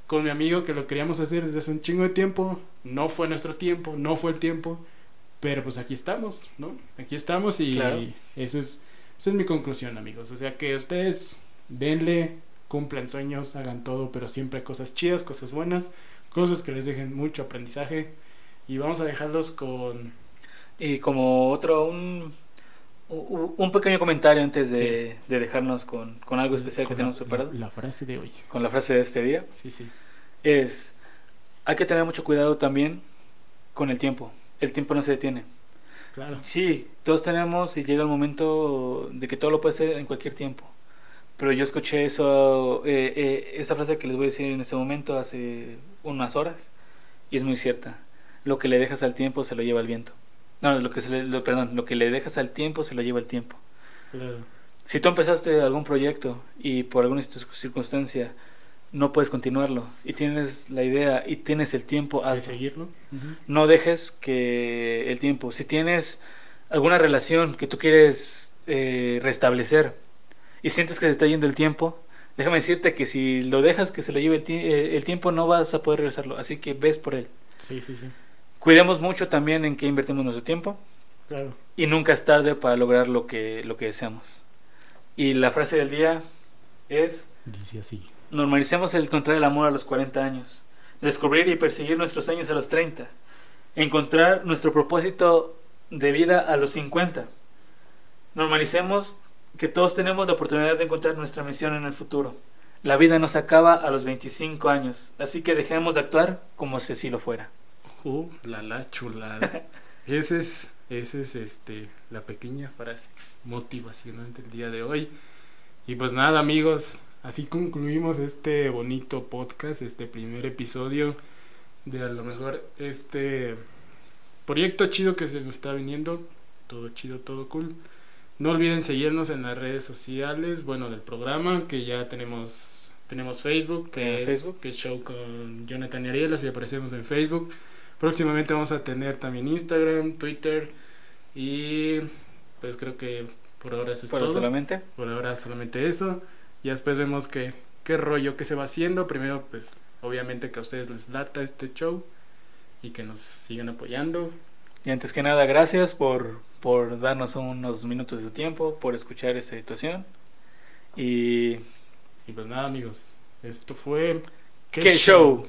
con mi amigo, que lo queríamos hacer desde hace un chingo de tiempo. No fue nuestro tiempo, no fue el tiempo. Pero pues aquí estamos, ¿no? Aquí estamos y Claro. eso es, esa es mi conclusión, amigos. O sea que ustedes denle, cumplan sueños, hagan todo, pero siempre cosas chidas, cosas buenas, cosas que les dejen mucho aprendizaje. Y vamos a dejarlos con... Y como otro, un, un pequeño comentario antes de, de dejarnos con, con algo especial que con tenemos la, preparado, la- la frase de hoy. con la frase de este día, Sí, sí. es, hay que tener mucho cuidado también con el tiempo. El tiempo no se detiene. Claro. Sí, todos tenemos y llega el momento de que todo lo puede ser en cualquier tiempo. Pero yo escuché eso, eh, eh, esa frase que les voy a decir en ese momento hace unas horas y es muy cierta. Lo que le dejas al tiempo se lo lleva el viento. No, lo que se le, lo- perdón, lo que le dejas al tiempo se lo lleva el tiempo. Claro. Si tú empezaste algún proyecto y por alguna cir- circunstancia no puedes continuarlo y tienes la idea y tienes el tiempo, ¿Hay hazlo. seguirlo? No dejes que el tiempo, si tienes alguna relación que tú quieres eh, restablecer y sientes que se está yendo el tiempo, déjame decirte que si lo dejas que se lo lleve el, eh, el tiempo no vas a poder regresarlo, así que ves por él. Sí, sí, sí. Cuidemos mucho también en qué invertimos nuestro tiempo Claro. y nunca es tarde para lograr lo que, lo que deseamos. Y la frase del día es, Dice así. normalicemos el encontrar el amor a los 40 años, descubrir y perseguir nuestros sueños a los 30, encontrar nuestro propósito de vida a los 50. Normalicemos que todos tenemos la oportunidad de encontrar nuestra misión en el futuro. La vida no se acaba a los 25 años, así que dejemos de actuar como si así lo fuera. Uh, la la chulada. Ese es, ese es este, la pequeña frase motivacional del día de hoy. Y pues nada, amigos, así concluimos este bonito podcast, este primer episodio de a lo mejor este proyecto chido que se nos está viniendo. Todo chido, todo cool. No olviden seguirnos en las redes sociales, bueno, del programa, que ya tenemos tenemos Facebook, que es Facebook. que es Show con Jonathan y Ariel, así aparecemos en Facebook. Próximamente vamos a tener también Instagram, Twitter y pues creo que por ahora eso es Pero todo. solamente. Por ahora solamente eso. Y después vemos que, qué rollo que se va haciendo. Primero, pues obviamente que a ustedes les lata este show y que nos sigan apoyando. Y antes que nada, gracias por, por darnos unos minutos de tiempo, por escuchar esta situación. Y Y pues nada amigos, esto fue... ¡Qué show!